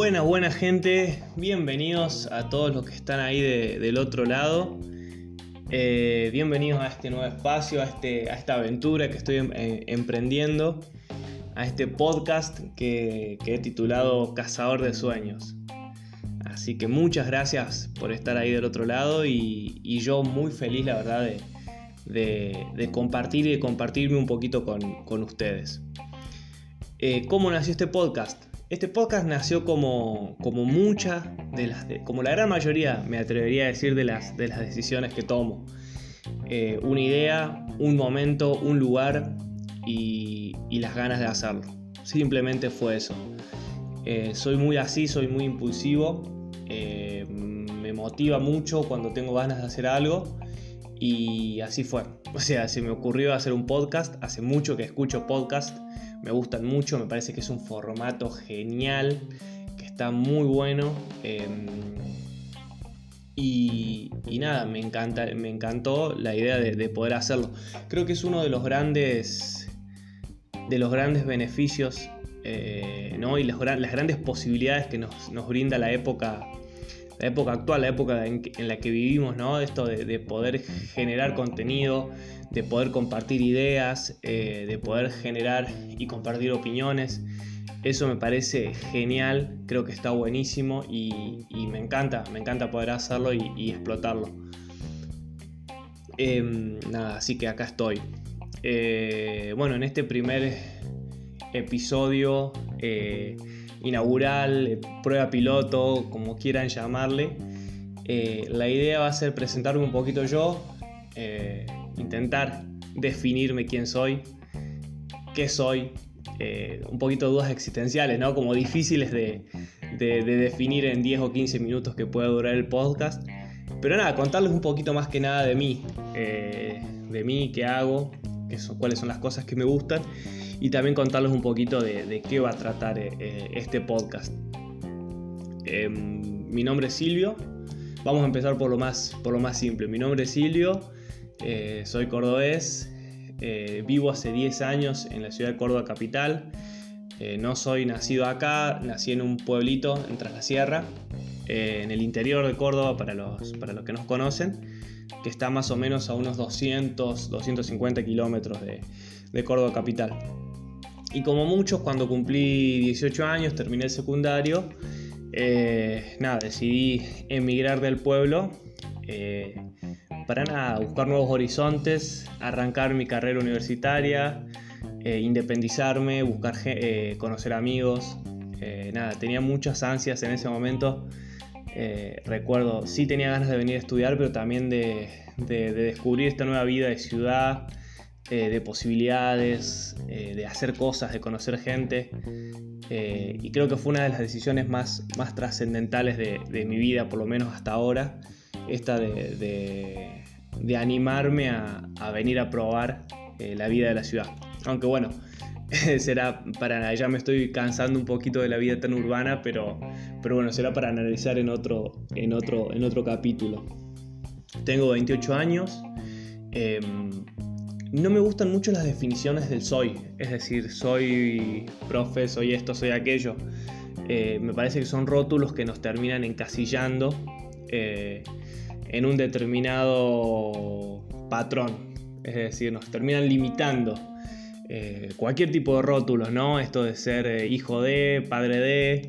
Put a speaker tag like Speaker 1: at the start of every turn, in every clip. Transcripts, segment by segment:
Speaker 1: Buena, buena gente, bienvenidos a todos los que están ahí del otro lado. Eh, bienvenidos a este nuevo espacio, a, este, esta aventura que estoy em, eh, emprendiendo, a este podcast que, he titulado Cazador de Sueños. Así que muchas gracias por estar ahí del otro lado y, yo muy feliz, la verdad, de, compartir y de compartirme un poquito con, ustedes. Eh, ¿Cómo nació este podcast? Este podcast nació como, como muchas de las, como la gran mayoría, me atrevería a decir, de las, de las decisiones que tomo. Eh, una idea, un momento, un lugar y, las ganas de hacerlo. Simplemente fue eso. Eh, soy muy así, soy muy impulsivo. Eh, me motiva mucho cuando tengo ganas de hacer algo. Y así fue. O sea, se me ocurrió hacer un podcast. Hace mucho que escucho podcast me gustan mucho, me parece que es un formato genial, que está muy bueno. Em, y, nada, me, encanta, me encantó la idea de, poder hacerlo. Creo que es uno de los grandes, de los grandes beneficios eh, ¿no? y las, las, grandes posibilidades que nos, nos brinda la época la época actual, la época en, la que vivimos, ¿no? Esto de, poder generar contenido, de poder compartir ideas, eh, de poder generar y compartir opiniones. Eso me parece genial, creo que está buenísimo y, me encanta, me encanta poder hacerlo y, explotarlo. Em, nada, así que acá estoy. Eh, bueno, en este primer episodio eh, inaugural, eh, prueba piloto, como quieran llamarle. Eh, la idea va a ser presentarme un poquito yo, eh, intentar definirme quién soy, qué soy, un poquito dudas existenciales, ¿no? Como difíciles de, definir en 10 o 15 minutos que pueda durar el podcast. Pero nada, contarles un poquito más que nada de mí, de mí, qué hago, qué son, cuáles son las cosas que me gustan y también contarles un poquito de, qué va a tratar eh, eh, este podcast. Em, mi nombre es Silvio. Vamos a empezar por lo más, por lo más simple. Mi nombre es Silvio, eh, soy cordobés, vivo hace 10 años en la ciudad de Córdoba capital. no soy nacido acá, nací en un pueblito en la Sierra, en el interior de Córdoba para los, para los que nos conocen, que está más o menos a unos 200, 250 kilómetros de, de Córdoba capital. Y como muchos, cuando cumplí 18 años, terminé el secundario, eh, nada, decidí emigrar del pueblo eh, para nada, buscar nuevos horizontes, arrancar mi carrera universitaria, eh, independizarme, buscar conocer amigos. nada, tenía muchas ansias en ese momento. recuerdo, sí tenía ganas de venir a estudiar, pero también de descubrir esta nueva vida de ciudad, eh, de posibilidades, eh, de hacer cosas, de conocer gente. Eh, y creo que fue una de las decisiones más, más trascendentales de, mi vida, por lo menos hasta ahora, esta de, animarme a, venir a probar la vida de la ciudad. Aunque bueno, será para ya me estoy cansando un poquito de la vida tan urbana, pero, pero bueno, será para analizar en otro, en otro, en otro capítulo. Tengo 28 años. Em, no me gustan mucho las definiciones del soy, es decir, soy profe, soy esto, soy aquello. Eh, me parece que son rótulos que nos terminan encasillando eh, en un determinado patrón, es decir, nos terminan limitando. Eh, cualquier tipo de rótulos, ¿no? Esto de ser hijo de, padre de,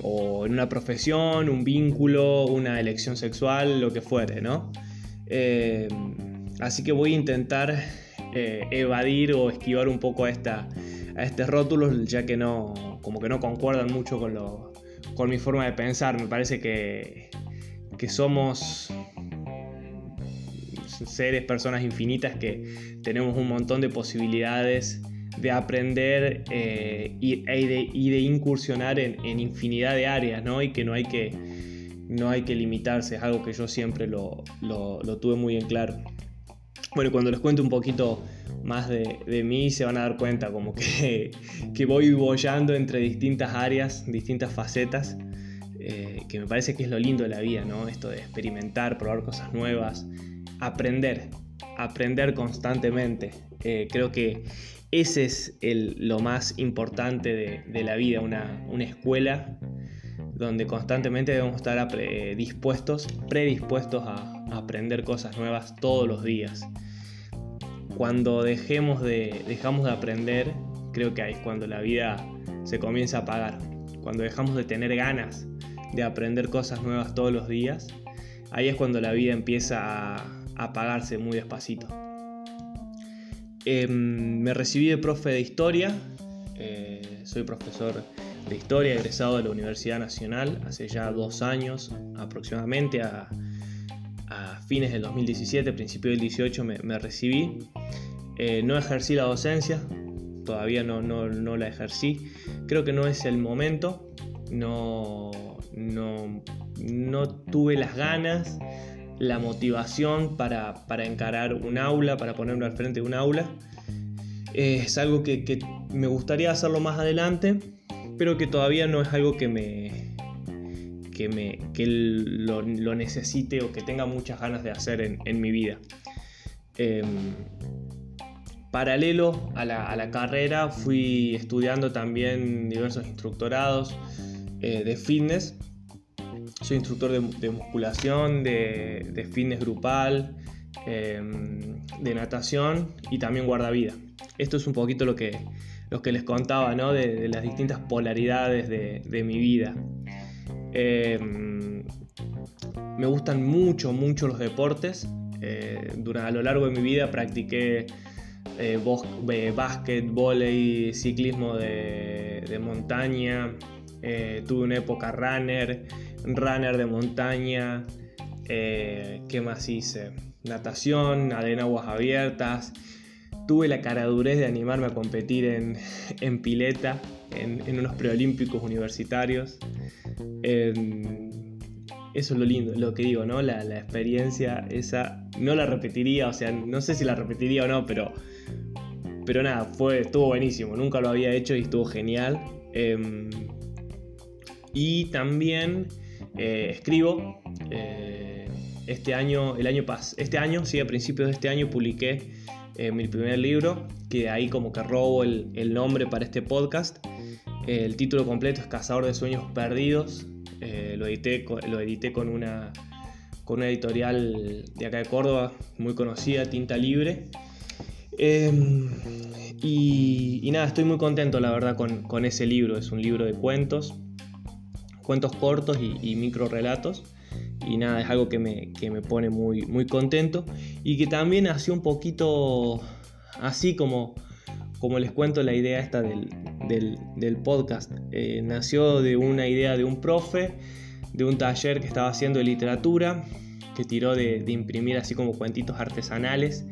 Speaker 1: o en una profesión, un vínculo, una elección sexual, lo que fuere, ¿no? Así que voy a intentar eh, evadir o esquivar un poco a, esta, a estos rótulos, ya que no, como que no concuerdan mucho con, con mi forma de pensar. Me parece que, que somos seres, personas infinitas que tenemos un montón de posibilidades de aprender eh, y, e de, y, de, incursionar en, infinidad de áreas, ¿no? Y que no hay que, no hay que limitarse, es algo que yo siempre lo, lo, lo tuve muy en claro. Bueno, cuando les cuento un poquito más de, mí se van a dar cuenta como que, que, voy bollando entre distintas áreas, distintas facetas, eh, que me parece que es lo lindo de la vida, ¿no? Esto de experimentar, probar cosas nuevas, aprender. aprender constantemente. Eh, creo que ese es lo más importante de, la vida, una, escuela donde constantemente debemos estar dispuestos, predispuestos a, aprender cosas nuevas todos los días. Cuando dejemos de, dejamos de aprender, creo que ahí es cuando la vida se comienza a apagar. Cuando dejamos de tener ganas de aprender cosas nuevas todos los días, ahí es cuando la vida empieza a apagarse muy despacito. Em, me recibí de profe de historia, eh, soy profesor de historia egresado de la Universidad Nacional hace ya dos años aproximadamente, a, fines del 2017, principio del 18 me, recibí. Eh, no ejercí la docencia, todavía no, no, la ejercí, creo que no es el momento, no, no, no tuve las ganas la motivación para, encarar un aula, para ponerme al frente de un aula. Eh, es algo que, me gustaría hacerlo más adelante, pero que todavía no es algo que me, que, me, que lo, necesite o que tenga muchas ganas de hacer en, mi vida. Em, paralelo a la, carrera fui estudiando también diversos instructorados eh, de fitness soy instructor de, musculación, de, fitness grupal, em, de natación y también guardavida. Esto es un poquito lo que, lo que les contaba, ¿no? de, las distintas polaridades de, mi vida. Em, me gustan mucho, mucho los deportes. Eh, durante, a lo largo de mi vida practiqué eh, eh, básquet, volei, ciclismo de, montaña. tuve una época runner, runner de montaña, eh, ¿qué más hice? Natación, en aguas abiertas. Tuve la caradurez de animarme a competir en, pileta, en, unos preolímpicos universitarios. eso es lo lindo, lo que digo, ¿no? La, experiencia esa no la repetiría, o sea, no sé si la repetiría o no, pero, pero nada, fue, estuvo buenísimo, nunca lo había hecho y estuvo genial. Em, y también eh, escribo. Eh, este año, el año pas este año, sí, a principios de este año publiqué eh, mi primer libro, que ahí como que robo el, nombre para este podcast. el título completo es Cazador de Sueños Perdidos. lo, edité, lo edité con una, con una editorial de acá de Córdoba, muy conocida, Tinta Libre. Em, y, nada, estoy muy contento la verdad con, con ese libro. Es un libro de cuentos cuentos cortos y, micro relatos. Y nada, es algo que me, pone muy, muy contento. Y que también hacía un poquito así como, como les cuento la idea esta del, podcast. Eh, nació de una idea de un profe, de un taller que estaba haciendo de literatura, que tiró de, imprimir así como cuentitos artesanales,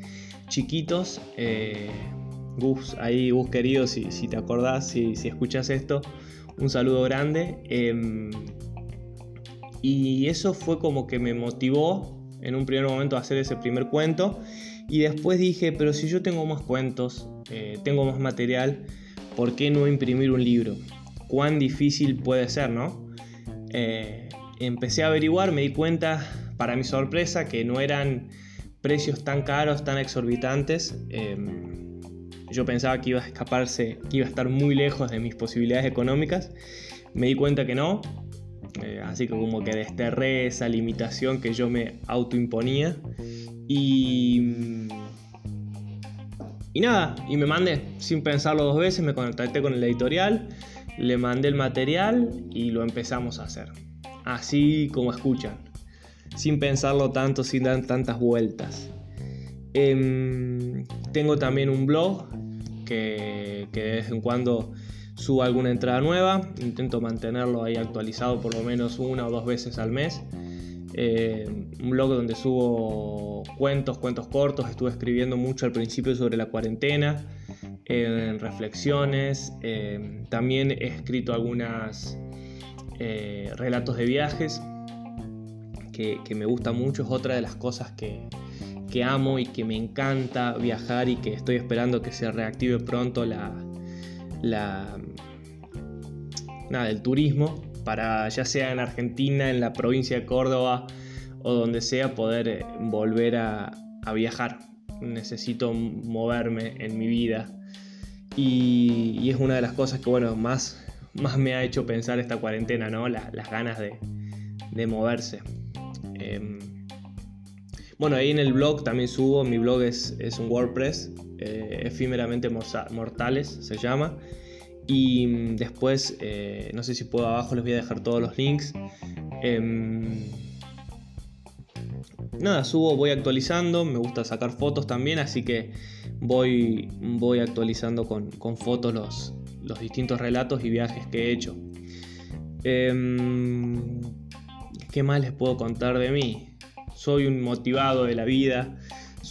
Speaker 1: chiquitos. Eh, Gus, ahí Gus querido, si, si te acordás, si, si escuchas esto, un saludo grande. Em, y eso fue como que me motivó en un primer momento a hacer ese primer cuento. Y después dije, pero si yo tengo más cuentos, eh, tengo más material, ¿por qué no imprimir un libro? ¿Cuán difícil puede ser, no? Eh, empecé a averiguar, me di cuenta, para mi sorpresa, que no eran precios tan caros, tan exorbitantes. Em, yo pensaba que iba a escaparse, que iba a estar muy lejos de mis posibilidades económicas. Me di cuenta que no. Eh, así que como que desterré esa limitación que yo me autoimponía. Y... Y nada, y me mandé, sin pensarlo dos veces, me contacté con el editorial, le mandé el material y lo empezamos a hacer. Así como escuchan, sin pensarlo tanto, sin dar tantas vueltas. Em, tengo también un blog que, de vez en cuando subo alguna entrada nueva. Intento mantenerlo ahí actualizado por lo menos una o dos veces al mes. Eh, un blog donde subo cuentos, cuentos cortos. Estuve escribiendo mucho al principio sobre la cuarentena, en reflexiones. Eh, también he escrito algunos eh, relatos de viajes que, que, me gusta mucho. Es otra de las cosas que, que amo y que me encanta viajar y que estoy esperando que se reactive pronto la, la nada, el turismo para ya sea en Argentina, en la provincia de Córdoba o donde sea poder eh, volver a, viajar. necesito moverme en mi vida. Y, es una de las cosas que, bueno, más, más me ha hecho pensar esta cuarentena, ¿no? las ganas de, moverse. Em, bueno, ahí en el blog también subo, mi blog es, es un WordPress, eh, efímeramente mortales se llama. Y mm, después, eh, no sé si puedo abajo, les voy a dejar todos los links. Em, nada, subo, voy actualizando, me gusta sacar fotos también, así que voy, voy actualizando con, fotos los, los, distintos relatos y viajes que he hecho. Em, ¿Qué más les puedo contar de mí? Soy un motivado de la vida,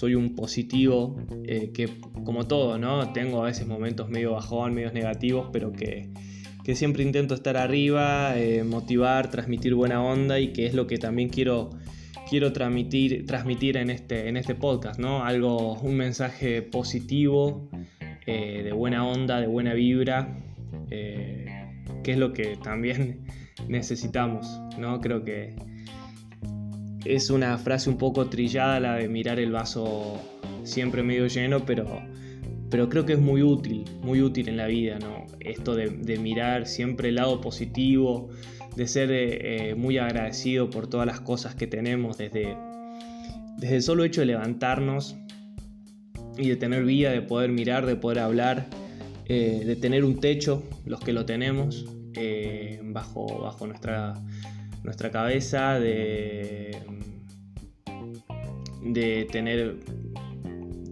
Speaker 1: soy un positivo, eh, que como todo, ¿no? Tengo a veces momentos medio bajón, medios negativos, pero que, siempre intento estar arriba, eh, motivar, transmitir buena onda y que es lo que también quiero, quiero transmitir, transmitir en, este, en este podcast, ¿no? Algo, un mensaje positivo, eh, de buena onda, de buena vibra, que es lo que también necesitamos, ¿no? Creo que es una frase un poco trillada la de mirar el vaso siempre medio lleno, pero, pero creo que es muy útil, muy útil en la vida, ¿no? Esto de, mirar siempre el lado positivo, de ser eh, eh, muy agradecido por todas las cosas que tenemos, desde, desde el solo hecho de levantarnos y de tener vida, de poder mirar, de poder hablar, eh, de tener un techo, los que lo tenemos, bajo, bajo nuestra nuestra cabeza, de, de tener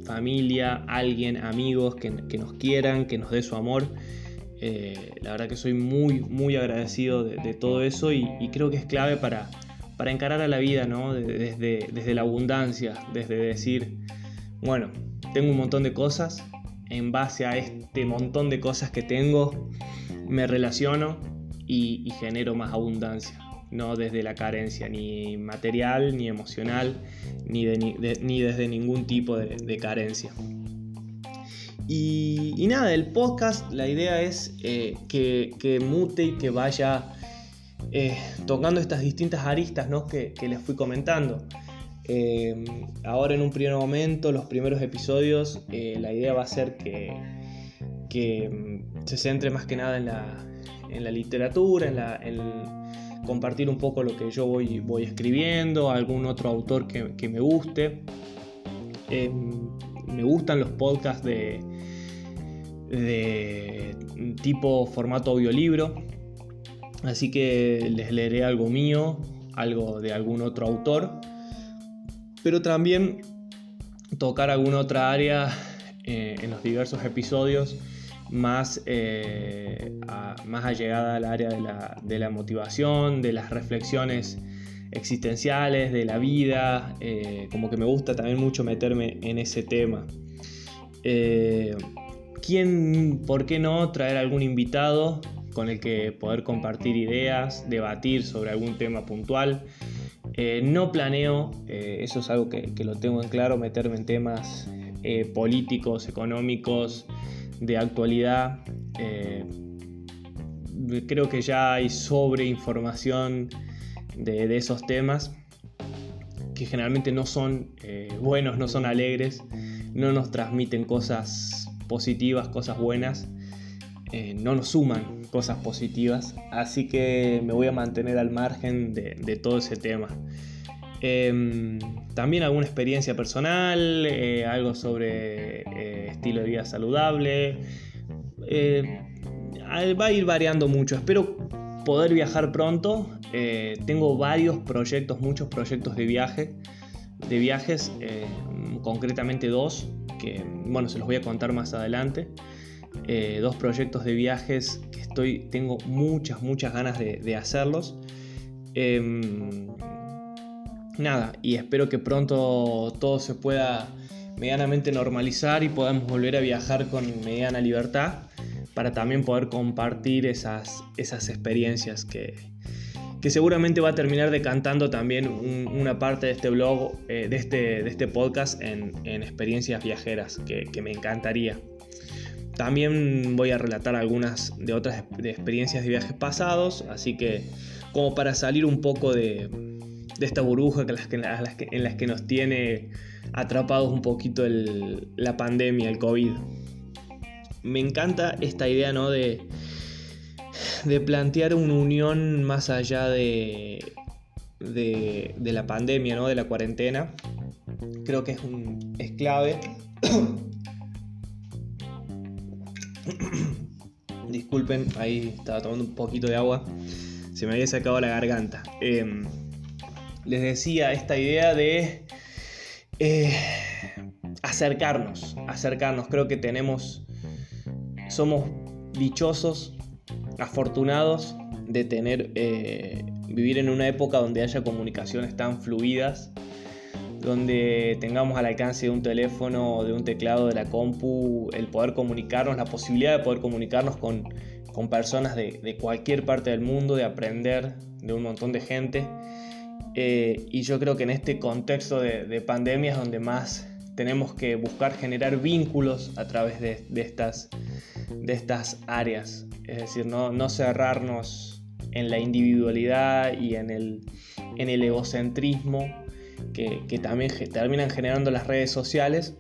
Speaker 1: familia, alguien, amigos que, nos quieran, que nos dé su amor. Eh, la verdad que soy muy, muy agradecido de, todo eso y, creo que es clave para, para encarar a la vida, ¿no? Desde, desde la abundancia, desde decir, bueno, tengo un montón de cosas, en base a este montón de cosas que tengo, me relaciono y genero más abundancia no desde la carencia ni material, ni emocional, ni, ni, desde ningún tipo de, carencia. Y, nada, el podcast, la idea es eh, que, mute y que vaya eh, tocando estas distintas aristas que, les fui comentando. Eh, ahora en un primer momento, los primeros episodios, la idea va a ser que, que mm, se centre más que nada en la, en la literatura, en la, compartir un poco lo que yo voy, voy escribiendo, algún otro autor que, me guste. Em, me gustan los podcasts de, de tipo formato audiolibro, así que les leeré algo mío, algo de algún otro autor, pero también tocar alguna otra área eh, en los diversos episodios más, eh, más allegada al área de la, motivación, de las reflexiones existenciales, de la vida, eh, como que me gusta también mucho meterme en ese tema. Eh, ¿Quién, por qué no, traer algún invitado con el que poder compartir ideas, debatir sobre algún tema puntual? no planeo, eso es algo que, lo tengo en claro, meterme en temas políticos, económicos, de actualidad. Eh, creo que ya hay sobreinformación de, de esos temas que generalmente no son eh, buenos, no son alegres, no nos transmiten cosas positivas, cosas buenas, eh, no nos suman cosas positivas, así que me voy a mantener al margen de, de todo ese tema. Em, también alguna experiencia personal, eh, algo sobre eh, estilo de vida saludable. Eh, va a ir variando mucho. Espero poder viajar pronto. tengo varios proyectos, muchos proyectos de viaje. De viajes, concretamente dos, que bueno, se los voy a contar más adelante. dos proyectos de viajes que estoy, tengo muchas, muchas ganas de, de hacerlos. Nada, y espero que pronto todo se pueda medianamente normalizar y podamos volver a viajar con mediana libertad para también poder compartir esas, esas experiencias que, que seguramente va a terminar decantando también una parte de este blog, eh, de, este, de este podcast en, experiencias viajeras, que, me encantaría. También voy a relatar algunas de otras de experiencias de viajes pasados, así que como para salir un poco de, de esta burbuja que las que, en las que nos tiene atrapados un poquito la pandemia, el COVID. Me encanta esta idea, ¿no? De, de plantear una unión más allá de, de, la pandemia, ¿no? De la cuarentena. Creo que es, un, es clave. Disculpen, ahí estaba tomando un poquito de agua. Se me había sacado la garganta. Em, les decía esta idea de eh, acercarnos, acercarnos. Creo que tenemos, somos dichosos, afortunados de tener, eh, vivir en una época donde haya comunicaciones tan fluidas, donde tengamos al alcance de un teléfono de un teclado de la compu el poder comunicarnos, la posibilidad de poder comunicarnos con, personas de, cualquier parte del mundo, de aprender de un montón de gente. Eh, y yo creo que en este contexto de, de pandemia es donde más tenemos que buscar generar vínculos a través de, estas, de estas áreas. Es decir, no, no cerrarnos en la individualidad y en el, en el egocentrismo que, también terminan generando las redes sociales,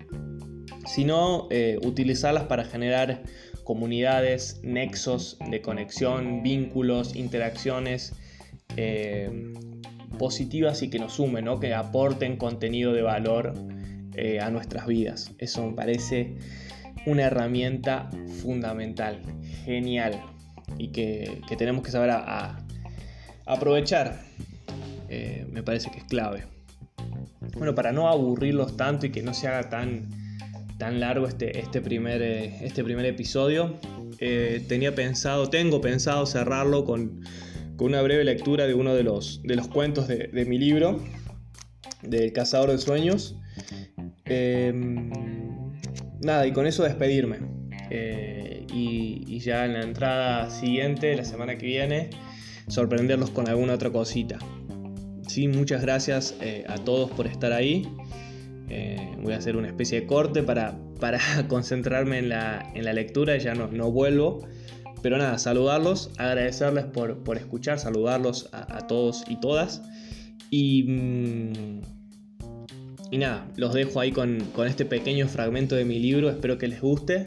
Speaker 1: sino eh, utilizarlas para generar comunidades, nexos de conexión, vínculos, interacciones eh, positivas y que nos sumen, que aporten contenido de valor eh, a nuestras vidas. Eso me parece una herramienta fundamental, genial y que, tenemos que saber aprovechar. me parece que es clave. Bueno, para no aburrirlos tanto y que no se haga tan, tan largo este, este, primer, eh, este primer episodio, eh, tenía pensado, tengo pensado cerrarlo con, una breve lectura de uno de los, de los cuentos de, mi libro, del Cazador de Sueños. Em, nada, y con eso despedirme. Eh, y, ya en la entrada siguiente, la semana que viene, sorprenderlos con alguna otra cosita. Sí, muchas gracias eh, a todos por estar ahí. Eh, voy a hacer una especie de corte para, para concentrarme en la, lectura y ya no, no, vuelvo. Pero nada, saludarlos, agradecerles por, escuchar, saludarlos a, todos y todas. Y, mm, y nada, los dejo ahí con, este pequeño fragmento de mi libro, espero que les guste.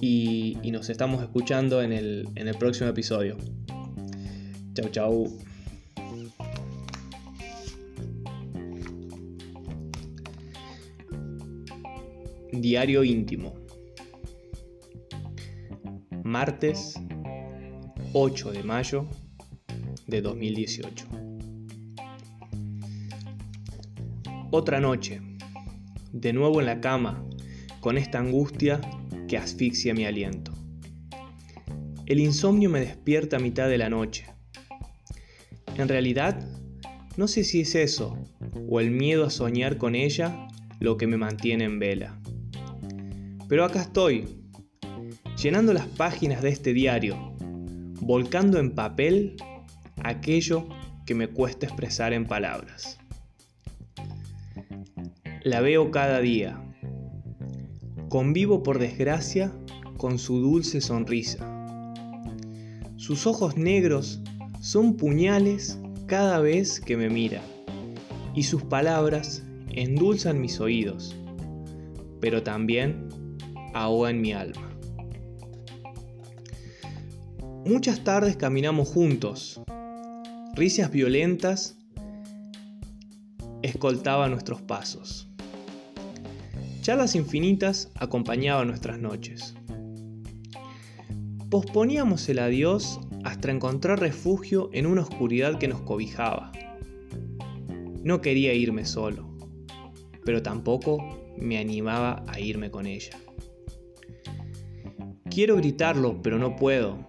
Speaker 1: Y, y nos estamos escuchando en el, en el próximo episodio. Chau, chau. Diario íntimo. Martes 8 de mayo de 2018. Otra noche. De nuevo en la cama, con esta angustia que asfixia mi aliento. El insomnio me despierta a mitad de la noche. En realidad, no sé si es eso, o el miedo a soñar con ella, lo que me mantiene en vela. Pero acá estoy, llenando las páginas de este diario, volcando en papel aquello que me cuesta expresar en palabras. La veo cada día. Convivo por desgracia con su dulce sonrisa. Sus ojos negros son puñales cada vez que me mira y sus palabras endulzan mis oídos, pero también ahoga en mi alma. Muchas tardes caminamos juntos. Ricias violentas escoltaban nuestros pasos. Charlas infinitas acompañaban nuestras noches. Posponíamos el adiós hasta encontrar refugio en una oscuridad que nos cobijaba. No quería irme solo, pero tampoco me animaba a irme con ella. Quiero gritarlo, pero no puedo.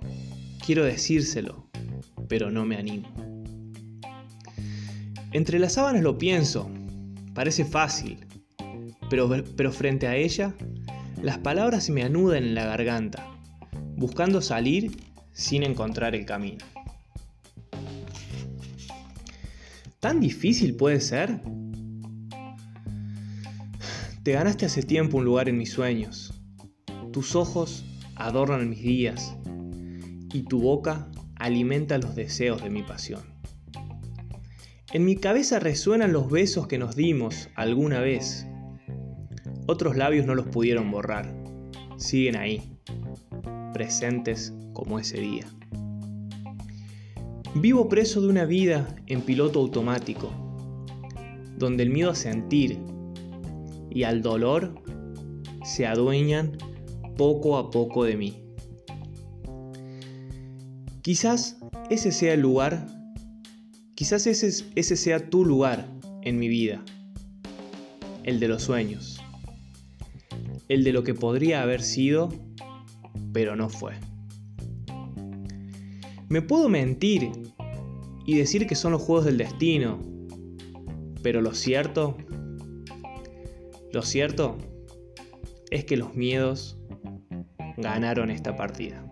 Speaker 1: Quiero decírselo, pero no me animo. Entre las sábanas lo pienso, parece fácil, pero, frente a ella, las palabras se me anudan en la garganta, buscando salir sin encontrar el camino. ¿Tan difícil puede ser? Te ganaste hace tiempo un lugar en mis sueños. Tus ojos adornan mis días y tu boca alimenta los deseos de mi pasión. En mi cabeza resuenan los besos que nos dimos alguna vez otros labios no los pudieron borrar. Siguen ahí, presentes como ese día. Vivo preso de una vida en piloto automático, donde el miedo a sentir y al dolor se adueñan poco a poco de mí. Quizás ese sea el lugar, quizás ese, ese sea tu lugar en mi vida, el de los sueños, el de lo que podría haber sido, pero no fue. Me puedo mentir y decir que son los juegos del destino, pero lo cierto, lo cierto es que los miedos ganaron esta partida.